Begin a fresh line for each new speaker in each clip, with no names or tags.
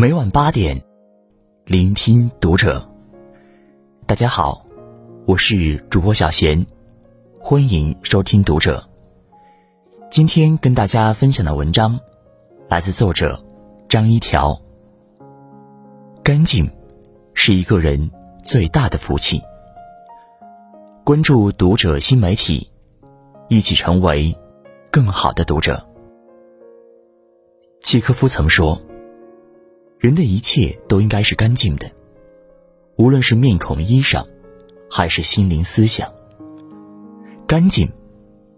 每晚八点，聆听读者。大家好，我是主播小贤，欢迎收听读者。今天跟大家分享的文章来自作者张一条。干净是一个人最大的福气。关注读者新媒体，一起成为更好的读者。契科夫曾说。人的一切都应该是干净的，无论是面孔、衣裳，还是心灵、思想。干净，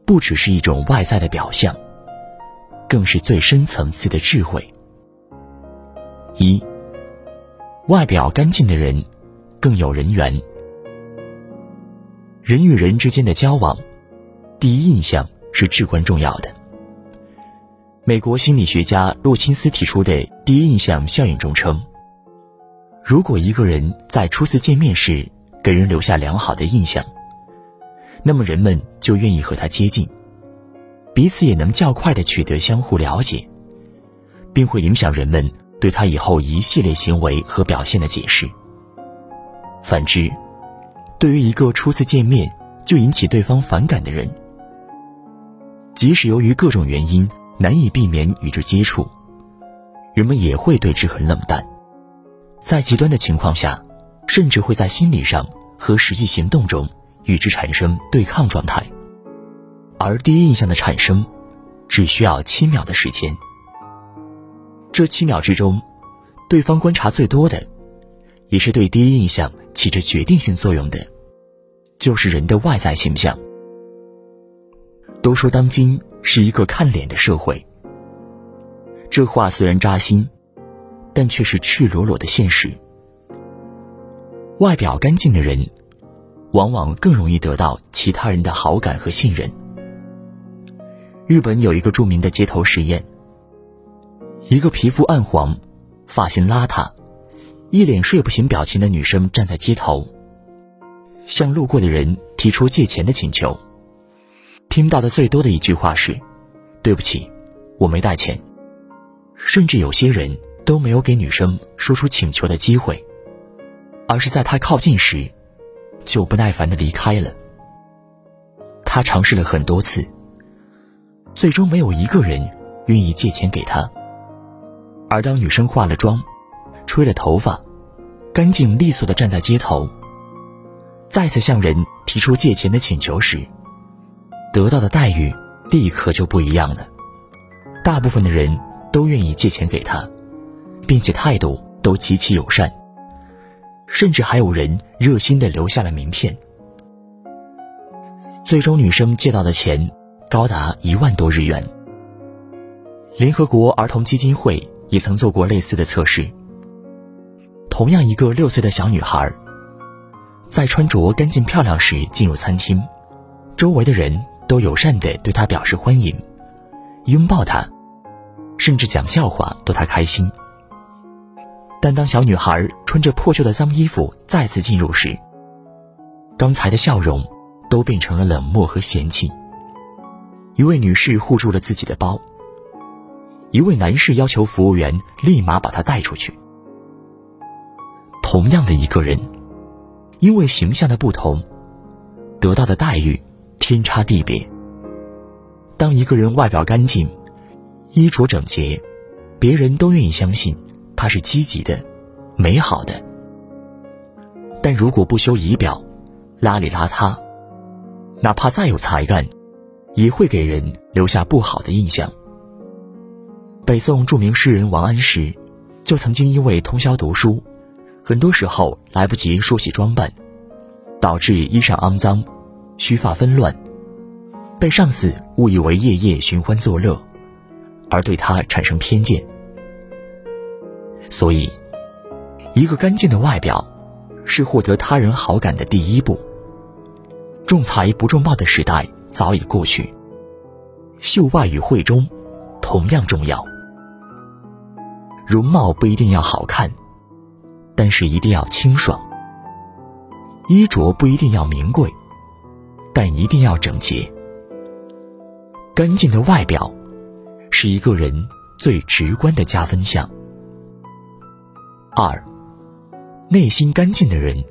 不只是一种外在的表象，更是最深层次的智慧。一，外表干净的人，更有人缘。人与人之间的交往，第一印象是至关重要的。美国心理学家洛钦斯提出的第一印象效应中称，如果一个人在初次见面时给人留下良好的印象，那么人们就愿意和他接近，彼此也能较快的取得相互了解，并会影响人们对他以后一系列行为和表现的解释。反之，对于一个初次见面就引起对方反感的人，即使由于各种原因。难以避免与之接触，人们也会对之很冷淡，在极端的情况下，甚至会在心理上和实际行动中与之产生对抗状态。而第一印象的产生，只需要七秒的时间。这七秒之中，对方观察最多的，也是对第一印象起着决定性作用的，就是人的外在形象。都说当今。是一个看脸的社会。这话虽然扎心，但却是赤裸裸的现实。外表干净的人，往往更容易得到其他人的好感和信任。日本有一个著名的街头实验：一个皮肤暗黄、发型邋遢、一脸睡不醒表情的女生站在街头，向路过的人提出借钱的请求。听到的最多的一句话是：“对不起，我没带钱。”甚至有些人都没有给女生说出请求的机会，而是在她靠近时，就不耐烦的离开了。他尝试了很多次，最终没有一个人愿意借钱给他。而当女生化了妆，吹了头发，干净利索的站在街头，再次向人提出借钱的请求时，得到的待遇立刻就不一样了，大部分的人都愿意借钱给他，并且态度都极其友善，甚至还有人热心的留下了名片。最终，女生借到的钱高达一万多日元。联合国儿童基金会也曾做过类似的测试。同样，一个六岁的小女孩，在穿着干净漂亮时进入餐厅，周围的人。都友善地对他表示欢迎，拥抱他，甚至讲笑话逗他开心。但当小女孩穿着破旧的脏衣服再次进入时，刚才的笑容都变成了冷漠和嫌弃。一位女士护住了自己的包，一位男士要求服务员立马把她带出去。同样的一个人，因为形象的不同，得到的待遇。天差地别。当一个人外表干净、衣着整洁，别人都愿意相信他是积极的、美好的。但如果不修仪表、邋里邋遢，哪怕再有才干，也会给人留下不好的印象。北宋著名诗人王安石，就曾经因为通宵读书，很多时候来不及梳洗装扮，导致衣裳肮脏。须发纷乱，被上司误以为夜夜寻欢作乐，而对他产生偏见。所以，一个干净的外表，是获得他人好感的第一步。重财不重貌的时代早已过去，秀外与慧中，同样重要。容貌不一定要好看，但是一定要清爽；衣着不一定要名贵。但一定要整洁。干净的外表，是一个人最直观的加分项。二，内心干净的人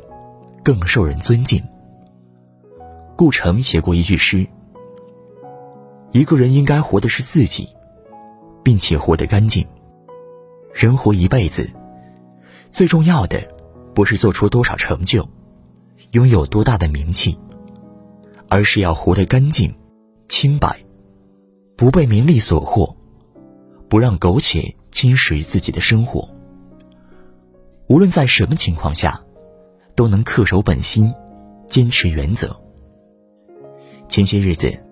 更受人尊敬。顾城写过一句诗：“一个人应该活的是自己，并且活得干净。人活一辈子，最重要的不是做出多少成就，拥有多大的名气，而是要活得干净、清白，不被名利所惑，不让苟且侵蚀自己的生活。无论在什么情况下，都能恪守本心，坚持原则。”前些日子，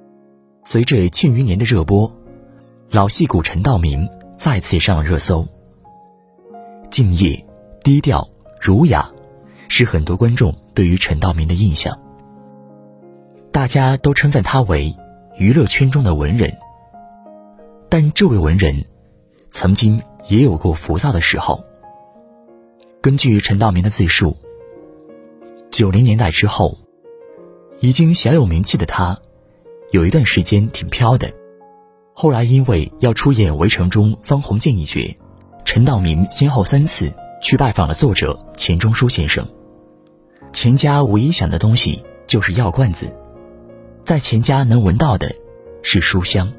随着《庆余年》的热播，老戏骨陈道明再次上了热搜。敬业、低调、儒雅，是很多观众对于陈道明的印象。大家都称赞他为娱乐圈中的文人。但这位文人，曾经也有过浮躁的时候。根据陈道明的自述，九零年代之后。已经小有名气的他，有一段时间挺飘的。后来因为要出演《围城》中方鸿渐一角，陈道明先后三次去拜访了作者钱钟书先生。钱家唯一想的东西就是药罐子，在钱家能闻到的是书香。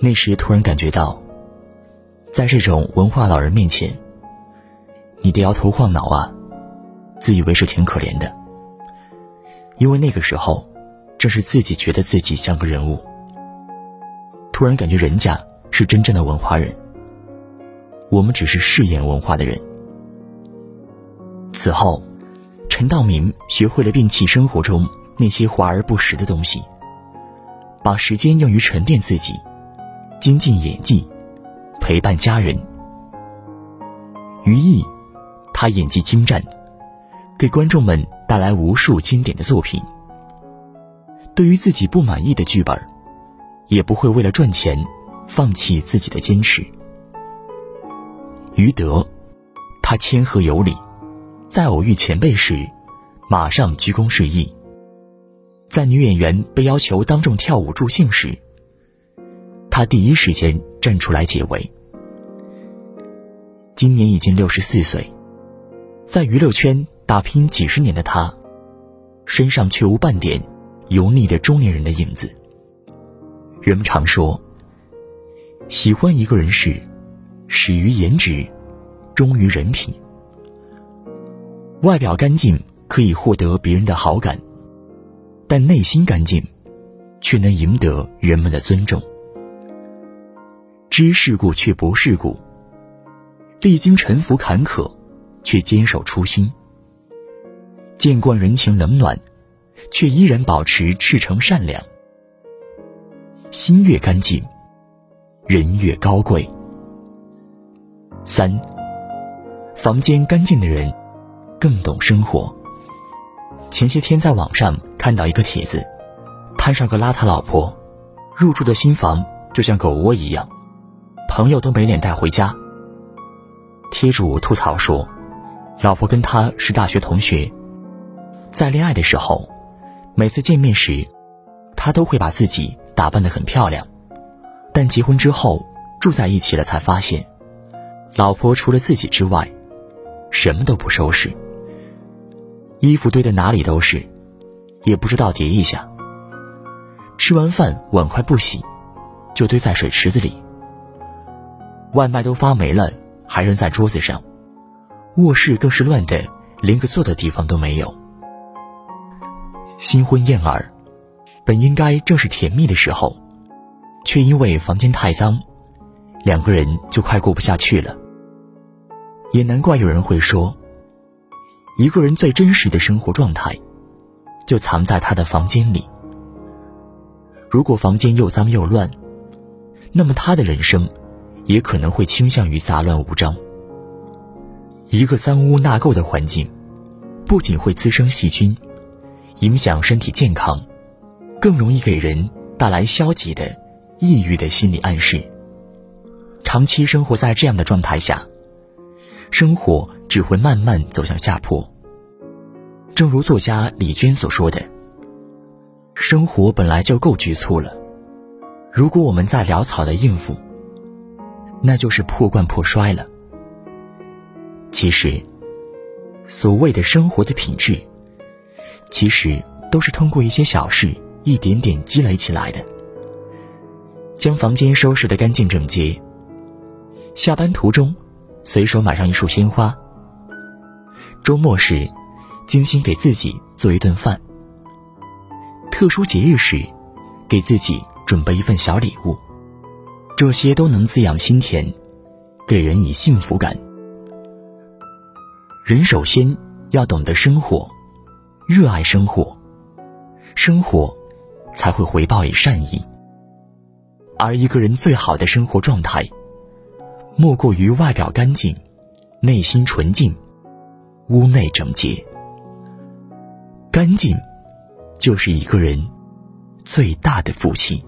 那时突然感觉到，在这种文化老人面前，你得摇头晃脑啊，自以为是挺可怜的。因为那个时候，正是自己觉得自己像个人物。突然感觉人家是真正的文化人，我们只是饰演文化的人。此后，陈道明学会了摒弃生活中那些华而不实的东西，把时间用于沉淀自己，精进演技，陪伴家人。于毅，他演技精湛，给观众们。带来无数经典的作品。对于自己不满意的剧本，也不会为了赚钱放弃自己的坚持。于德，他谦和有礼，在偶遇前辈时，马上鞠躬示意；在女演员被要求当众跳舞助兴时，他第一时间站出来解围。今年已经六十四岁，在娱乐圈。打拼几十年的他，身上却无半点油腻的中年人的影子。人们常说，喜欢一个人是始于颜值，忠于人品。外表干净可以获得别人的好感，但内心干净，却能赢得人们的尊重。知世故却不世故，历经沉浮坎坷，却坚守初心。见惯人情冷暖，却依然保持赤诚善良。心越干净，人越高贵。三，房间干净的人更懂生活。前些天在网上看到一个帖子，摊上个邋遢老婆，入住的新房就像狗窝一样，朋友都没脸带回家。贴主吐槽说，老婆跟他是大学同学。在恋爱的时候，每次见面时，他都会把自己打扮得很漂亮。但结婚之后住在一起了，才发现，老婆除了自己之外，什么都不收拾。衣服堆的哪里都是，也不知道叠一下。吃完饭碗筷不洗，就堆在水池子里。外卖都发霉了，还扔在桌子上。卧室更是乱的，连个坐的地方都没有。新婚燕尔，本应该正是甜蜜的时候，却因为房间太脏，两个人就快过不下去了。也难怪有人会说，一个人最真实的生活状态，就藏在他的房间里。如果房间又脏又乱，那么他的人生，也可能会倾向于杂乱无章。一个脏污纳垢的环境，不仅会滋生细菌。影响身体健康，更容易给人带来消极的、抑郁的心理暗示。长期生活在这样的状态下，生活只会慢慢走向下坡。正如作家李娟所说的：“生活本来就够局促了，如果我们再潦草的应付，那就是破罐破摔了。”其实，所谓的生活的品质，其实都是通过一些小事一点点积累起来的。将房间收拾得干净整洁，下班途中随手买上一束鲜花。周末时，精心给自己做一顿饭。特殊节日时，给自己准备一份小礼物，这些都能滋养心田，给人以幸福感。人首先要懂得生活，热爱生活，生活才会回报以善意。而一个人最好的生活状态，莫过于外表干净，内心纯净，屋内整洁。干净，就是一个人最大的福气。